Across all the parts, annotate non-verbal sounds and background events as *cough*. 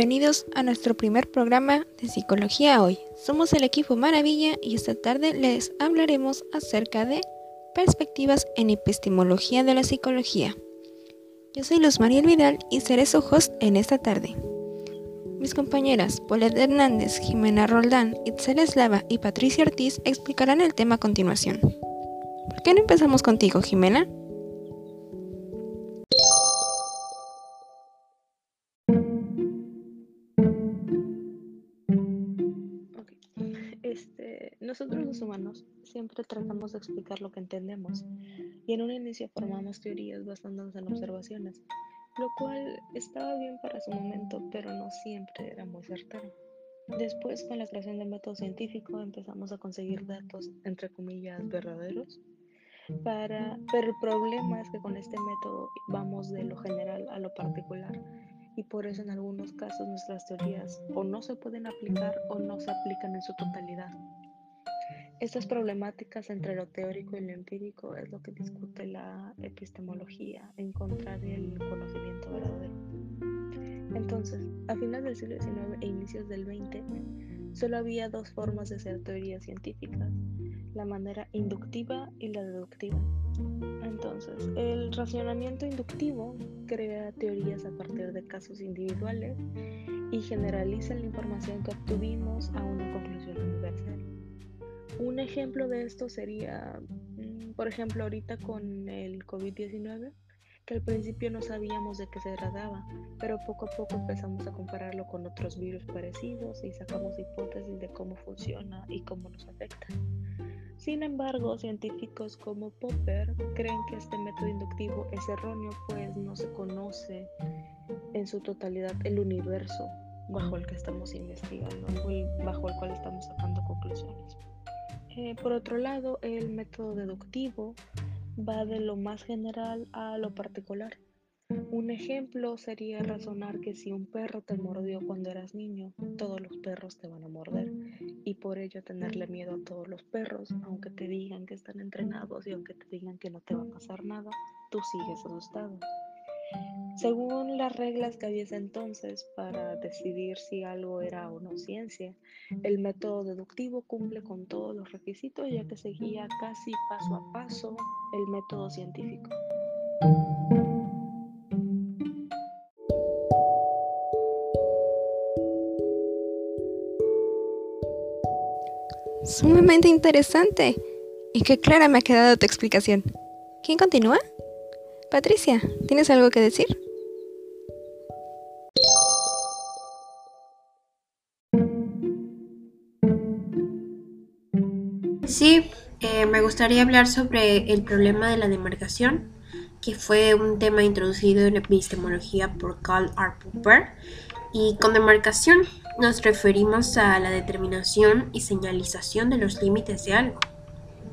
Bienvenidos a nuestro primer programa de Psicología Hoy. Somos el equipo Maravilla y esta tarde les hablaremos acerca de perspectivas en epistemología de la psicología. Yo soy Luz María Vidal y seré su host en esta tarde. Mis compañeras Paulette Hernández, Jimena Roldán, Itzel Eslava y Patricia Ortiz explicarán el tema a continuación. ¿Por qué no empezamos contigo, Jimena? Nosotros los humanos siempre tratamos de explicar lo que entendemos y en un inicio formamos teorías basándonos en observaciones, lo cual estaba bien para su momento, pero no siempre era muy certero. Después, con la creación del método científico, empezamos a conseguir datos, entre comillas, verdaderos, para, pero el problema es que con este método vamos de lo general a lo particular y por eso en algunos casos nuestras teorías o no se pueden aplicar o no se aplican en su totalidad. Estas problemáticas entre lo teórico y lo empírico es lo que discute la epistemología, encontrar el conocimiento verdadero. Entonces, a finales del siglo XIX e inicios del XX, solo había dos formas de hacer teorías científicas, la manera inductiva y la deductiva. Entonces, el racionamiento inductivo crea teorías a partir de casos individuales y generaliza la información que obtuvimos a una conclusión universal. Un ejemplo de esto sería, mm, por ejemplo, ahorita con el COVID-19, que al principio no sabíamos de qué se trataba, pero poco a poco empezamos a compararlo con otros virus parecidos y sacamos hipótesis de cómo funciona y cómo nos afecta. Sin embargo, científicos como Popper creen que este método inductivo es erróneo, pues no se conoce en su totalidad el universo bajo el que estamos investigando, bajo el cual estamos sacando conclusiones. Eh, por otro lado, el método deductivo va de lo más general a lo particular. Un ejemplo sería razonar que si un perro te mordió cuando eras niño, todos los perros te van a morder y por ello tenerle miedo a todos los perros, aunque te digan que están entrenados y aunque te digan que no te va a pasar nada, tú sigues asustado. Según las reglas que había entonces para decidir si algo era o no ciencia, el método deductivo cumple con todos los requisitos ya que seguía casi paso a paso el método científico. Sumamente interesante. Y qué clara me ha quedado tu explicación. ¿Quién continúa? Patricia, ¿tienes algo que decir? Sí, eh, me gustaría hablar sobre el problema de la demarcación, que fue un tema introducido en epistemología por Karl R. Popper. Y con demarcación nos referimos a la determinación y señalización de los límites de algo.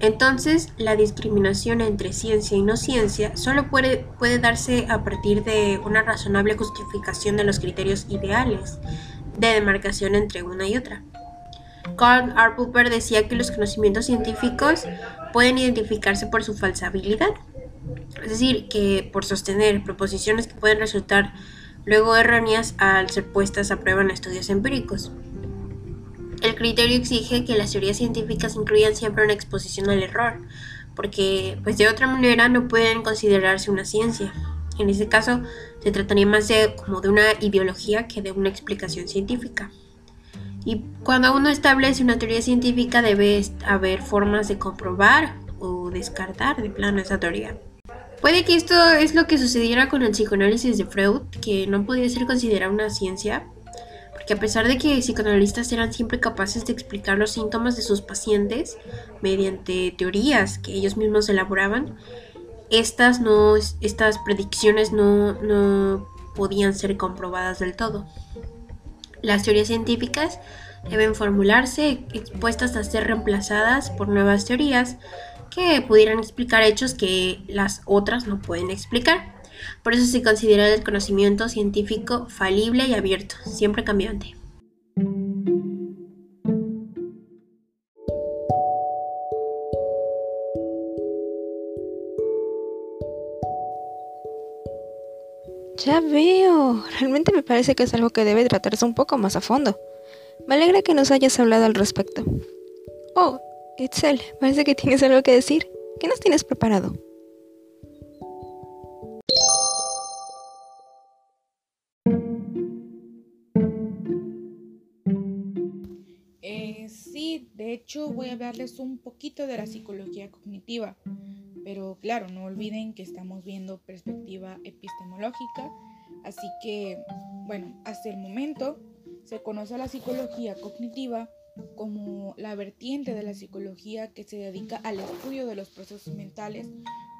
Entonces, la discriminación entre ciencia y no ciencia solo puede, darse a partir de una razonable justificación de los criterios ideales de demarcación entre una y otra. Karl R. Popper decía que los conocimientos científicos pueden identificarse por su falsabilidad, es decir, que por sostener proposiciones que pueden resultar luego erróneas al ser puestas a prueba en estudios empíricos. El criterio exige que las teorías científicas incluyan siempre una exposición al error, porque pues de otra manera no pueden considerarse una ciencia. En ese caso se trataría más de como de una ideología que de una explicación científica. Y cuando uno establece una teoría científica debe haber formas de comprobar o descartar de plano esa teoría. Puede que esto es lo que sucediera con el psicoanálisis de Freud, que no podía ser considerado una ciencia, que a pesar de que psicoanalistas eran siempre capaces de explicar los síntomas de sus pacientes mediante teorías que ellos mismos elaboraban, estas, no, estas predicciones no, no podían ser comprobadas del todo. Las teorías científicas deben formularse expuestas a ser reemplazadas por nuevas teorías que pudieran explicar hechos que las otras no pueden explicar. Por eso se considera el conocimiento científico falible y abierto, siempre cambiante. Ya veo. Realmente me parece que es algo que debe tratarse un poco más a fondo. Me alegra que nos hayas hablado al respecto. Oh, Itzel, parece que tienes algo que decir. ¿Qué nos tienes preparado? De hecho voy a hablarles un poquito de la psicología cognitiva, pero claro, no olviden que estamos viendo perspectiva epistemológica, así que, bueno, hasta el momento se conoce a la psicología cognitiva como la vertiente de la psicología que se dedica al estudio de los procesos mentales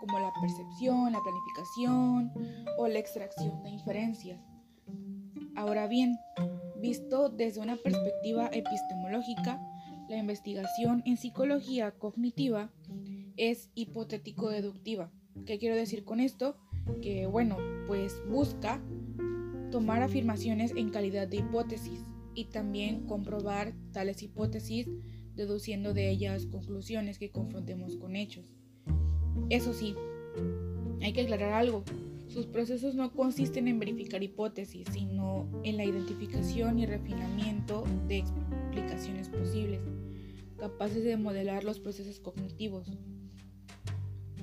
como la percepción, la planificación o la extracción de inferencias. Ahora bien, visto desde una perspectiva epistemológica, la investigación en psicología cognitiva es hipotético-deductiva. ¿Qué quiero decir con esto? Que bueno, pues busca tomar afirmaciones en calidad de hipótesis y también comprobar tales hipótesis deduciendo de ellas conclusiones que confrontemos con hechos. Eso sí, hay que aclarar algo. Sus procesos no consisten en verificar hipótesis, sino en la identificación y refinamiento de explicaciones posibles, capaces de modelar los procesos cognitivos.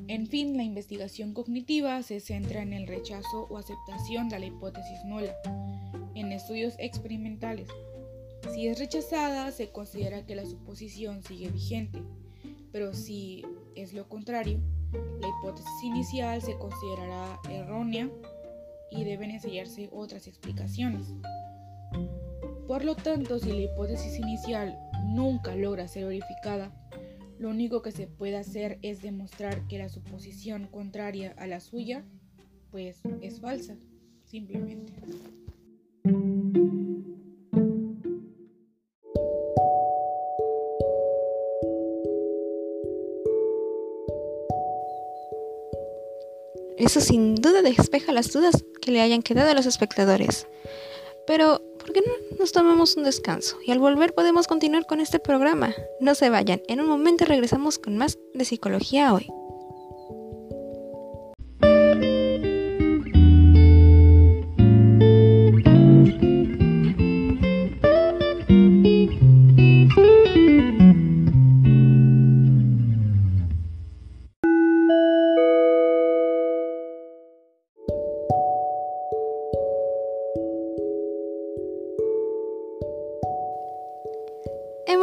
En fin, la investigación cognitiva se centra en el rechazo o aceptación de la hipótesis nula, en estudios experimentales. Si es rechazada, se considera que la suposición sigue vigente, pero si es lo contrario, la hipótesis inicial se considerará errónea y deben enseñarse otras explicaciones. Por lo tanto, si la hipótesis inicial nunca logra ser verificada, lo único que se puede hacer es demostrar que la suposición contraria a la suya, pues es falsa, simplemente. Eso sin duda despeja las dudas que le hayan quedado a los espectadores. Pero, ¿por qué no nos tomamos un descanso? Y al volver podemos continuar con este programa. No se vayan, en un momento regresamos con más de psicología hoy.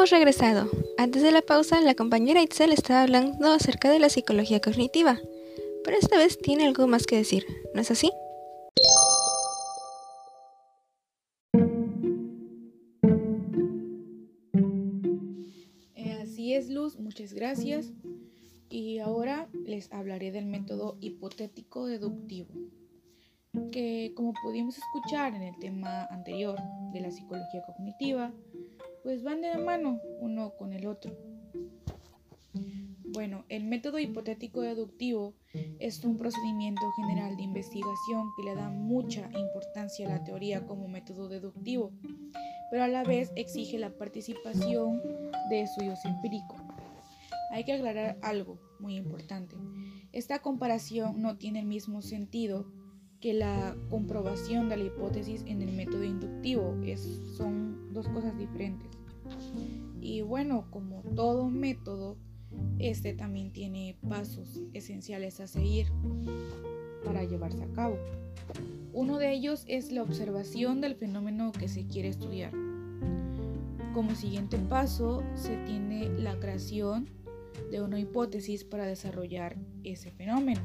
Hemos regresado. Antes de la pausa, la compañera Itzel estaba hablando acerca de la psicología cognitiva, pero esta vez tiene algo más que decir, ¿no es así? Eh, así es, Luz, muchas gracias. Y ahora les hablaré del método hipotético deductivo, que como pudimos escuchar en el tema anterior de la psicología cognitiva, pues van de la mano uno con el otro. Bueno, el método hipotético deductivo es un procedimiento general de investigación que le da mucha importancia a la teoría como método deductivo, pero a la vez exige la participación de estudios empíricos. Hay que aclarar algo muy importante. Esta comparación no tiene el mismo sentido que la comprobación de la hipótesis en el método inductivo. Es, son dos cosas diferentes. Y bueno, como todo método, este también tiene pasos esenciales a seguir para llevarse a cabo. Uno de ellos es la observación del fenómeno que se quiere estudiar. Como siguiente paso se tiene la creación de una hipótesis para desarrollar ese fenómeno.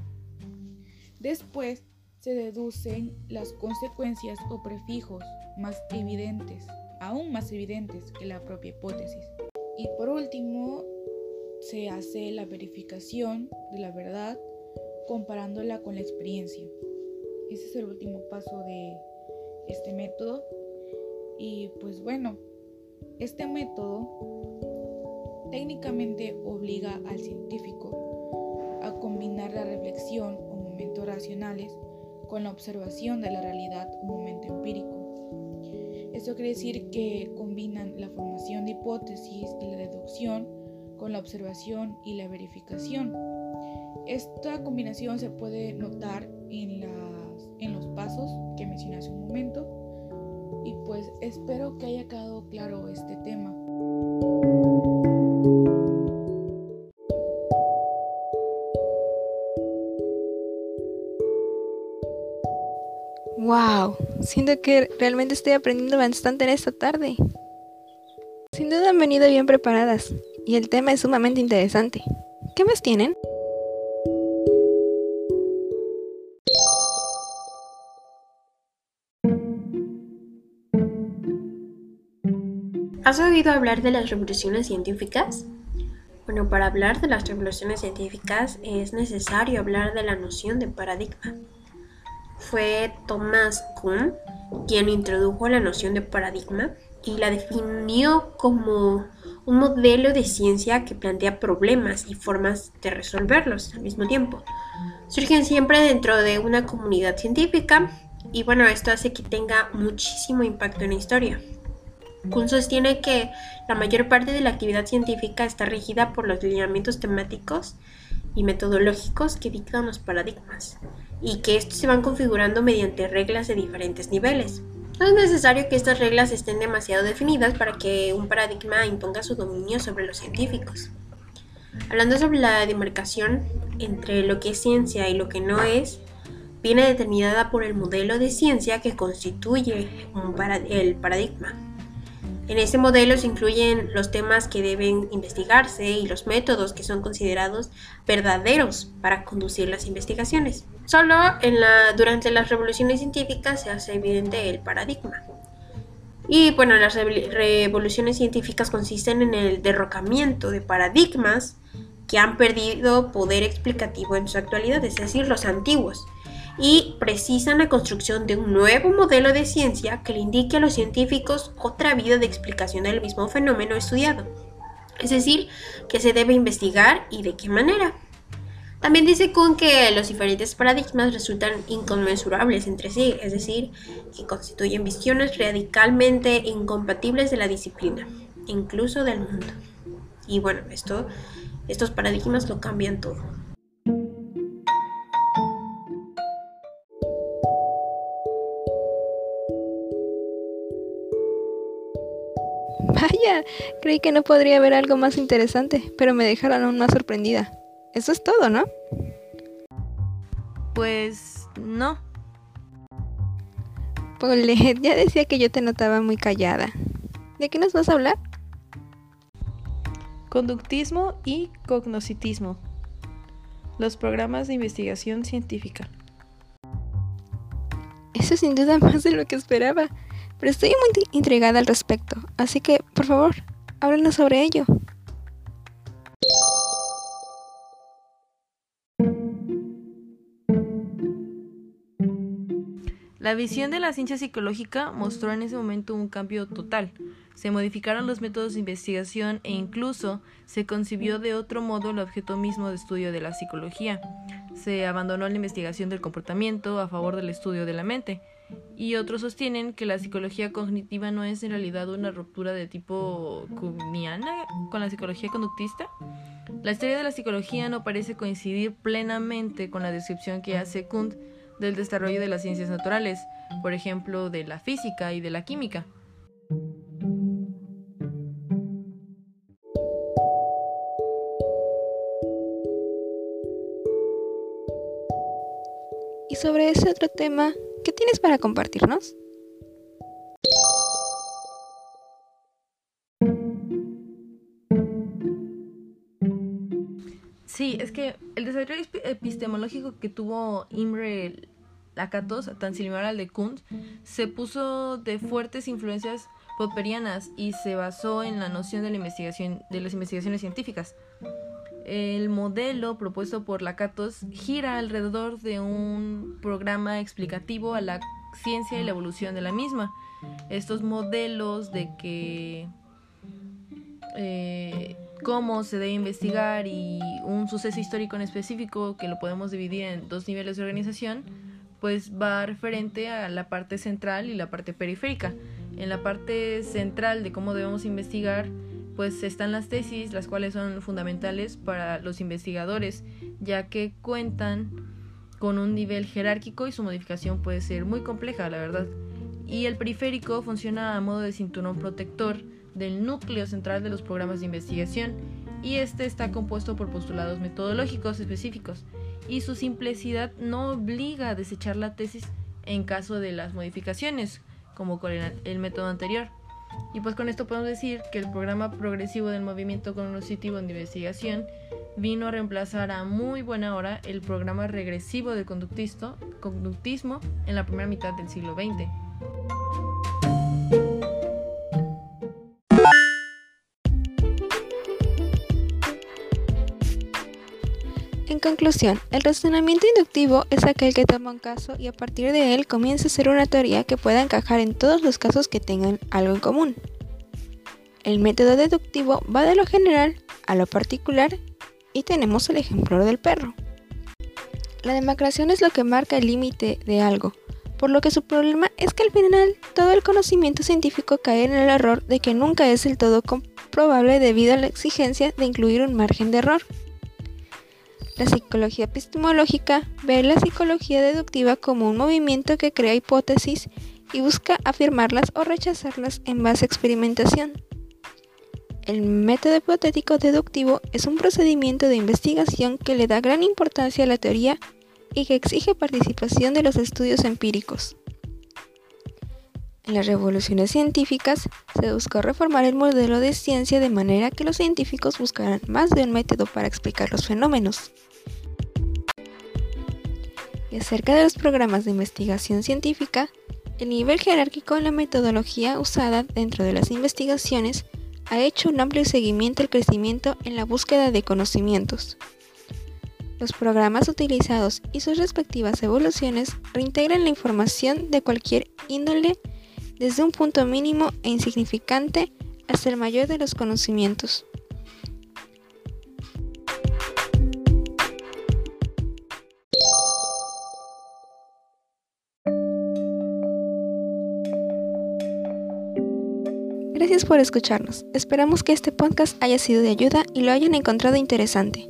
Después se deducen las consecuencias o prefijos más evidentes aún más evidentes que la propia hipótesis. Y por último, se hace la verificación de la verdad comparándola con la experiencia. Ese es el último paso de este método. Y pues bueno, este método técnicamente obliga al científico a combinar la reflexión o momentos racionales con la observación de la realidad o momento empírico. Esto quiere decir que combinan la formación de hipótesis y la deducción con la observación y la verificación. Esta combinación se puede notar en las en los pasos que mencioné hace un momento y pues espero que haya quedado claro este tema. Wow, siento que realmente estoy aprendiendo bastante en esta tarde. Sin duda han venido bien preparadas y el tema es sumamente interesante. ¿Qué más tienen? ¿Has oído hablar de las revoluciones científicas? Bueno, para hablar de las revoluciones científicas es necesario hablar de la noción de paradigma. Fue Thomas Kuhn quien introdujo la noción de paradigma y la definió como un modelo de ciencia que plantea problemas y formas de resolverlos al mismo tiempo. Surgen siempre dentro de una comunidad científica y bueno, esto hace que tenga muchísimo impacto en la historia. Kuhn sostiene que la mayor parte de la actividad científica está regida por los lineamientos temáticos y metodológicos que dictan los paradigmas, y que estos se van configurando mediante reglas de diferentes niveles. No es necesario que estas reglas estén demasiado definidas para que un paradigma imponga su dominio sobre los científicos. Hablando sobre la demarcación entre lo que es ciencia y lo que no es, viene determinada por el modelo de ciencia que constituye el paradigma. En este modelo se incluyen los temas que deben investigarse y los métodos que son considerados verdaderos para conducir las investigaciones. Solo en la, durante las revoluciones científicas se hace evidente el paradigma. Y bueno, las revoluciones científicas consisten en el derrocamiento de paradigmas que han perdido poder explicativo en su actualidad, es decir, los antiguos y precisan la construcción de un nuevo modelo de ciencia que le indique a los científicos otra vida de explicación del mismo fenómeno estudiado. Es decir, que se debe investigar y de qué manera. También dice Kuhn que los diferentes paradigmas resultan inconmensurables entre sí, es decir, que constituyen visiones radicalmente incompatibles de la disciplina, incluso del mundo. Y bueno, esto, estos paradigmas lo cambian todo. Creí que no podría haber algo más interesante, pero me dejaron aún más sorprendida. Eso es todo, ¿no? Pues no. Paulette, *laughs* ya decía que yo te notaba muy callada. ¿De qué nos vas a hablar? Conductismo y cognocitismo. Los programas de investigación científica. Eso sin duda *laughs* más de lo que esperaba pero estoy muy intrigada al respecto, así que, por favor, háblanos sobre ello. La visión de la ciencia psicológica mostró en ese momento un cambio total. Se modificaron los métodos de investigación e incluso se concibió de otro modo el objeto mismo de estudio de la psicología. Se abandonó la investigación del comportamiento a favor del estudio de la mente y otros sostienen que la psicología cognitiva no es en realidad una ruptura de tipo Kuhniana con la psicología conductista. La historia de la psicología no parece coincidir plenamente con la descripción que hace Kuhn del desarrollo de las ciencias naturales, por ejemplo, de la física y de la química. Y sobre ese otro tema, ¿Qué tienes para compartirnos? Sí, es que el desarrollo epistemológico que tuvo Imre Lakatos, tan similar al de Kunt, se puso de fuertes influencias popperianas y se basó en la noción de la investigación de las investigaciones científicas. El modelo propuesto por Lakatos gira alrededor de un programa explicativo a la ciencia y la evolución de la misma. Estos modelos de que eh, cómo se debe investigar y un suceso histórico en específico que lo podemos dividir en dos niveles de organización, pues va referente a la parte central y la parte periférica. En la parte central de cómo debemos investigar, pues están las tesis, las cuales son fundamentales para los investigadores, ya que cuentan con un nivel jerárquico y su modificación puede ser muy compleja, la verdad. Y el periférico funciona a modo de cinturón protector del núcleo central de los programas de investigación y este está compuesto por postulados metodológicos específicos y su simplicidad no obliga a desechar la tesis en caso de las modificaciones, como con el, método anterior. Y pues con esto podemos decir que el programa progresivo del movimiento cognitivo de investigación vino a reemplazar a muy buena hora el programa regresivo del conductismo en la primera mitad del siglo XX. En conclusión, el razonamiento inductivo es aquel que toma un caso y a partir de él comienza a ser una teoría que pueda encajar en todos los casos que tengan algo en común. El método deductivo va de lo general a lo particular y tenemos el ejemplo del perro. La demacración es lo que marca el límite de algo, por lo que su problema es que al final todo el conocimiento científico cae en el error de que nunca es del todo comprobable debido a la exigencia de incluir un margen de error. La psicología epistemológica ve la psicología deductiva como un movimiento que crea hipótesis y busca afirmarlas o rechazarlas en base a experimentación. El método hipotético deductivo es un procedimiento de investigación que le da gran importancia a la teoría y que exige participación de los estudios empíricos. En las revoluciones científicas se buscó reformar el modelo de ciencia de manera que los científicos buscaran más de un método para explicar los fenómenos. Y acerca de los programas de investigación científica, el nivel jerárquico en la metodología usada dentro de las investigaciones ha hecho un amplio seguimiento al crecimiento en la búsqueda de conocimientos. Los programas utilizados y sus respectivas evoluciones reintegran la información de cualquier índole desde un punto mínimo e insignificante hasta el mayor de los conocimientos. Gracias por escucharnos. Esperamos que este podcast haya sido de ayuda y lo hayan encontrado interesante.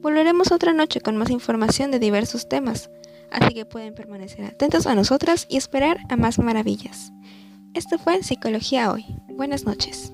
Volveremos otra noche con más información de diversos temas, así que pueden permanecer atentos a nosotras y esperar a más maravillas. Esto fue Psicología Hoy. Buenas noches.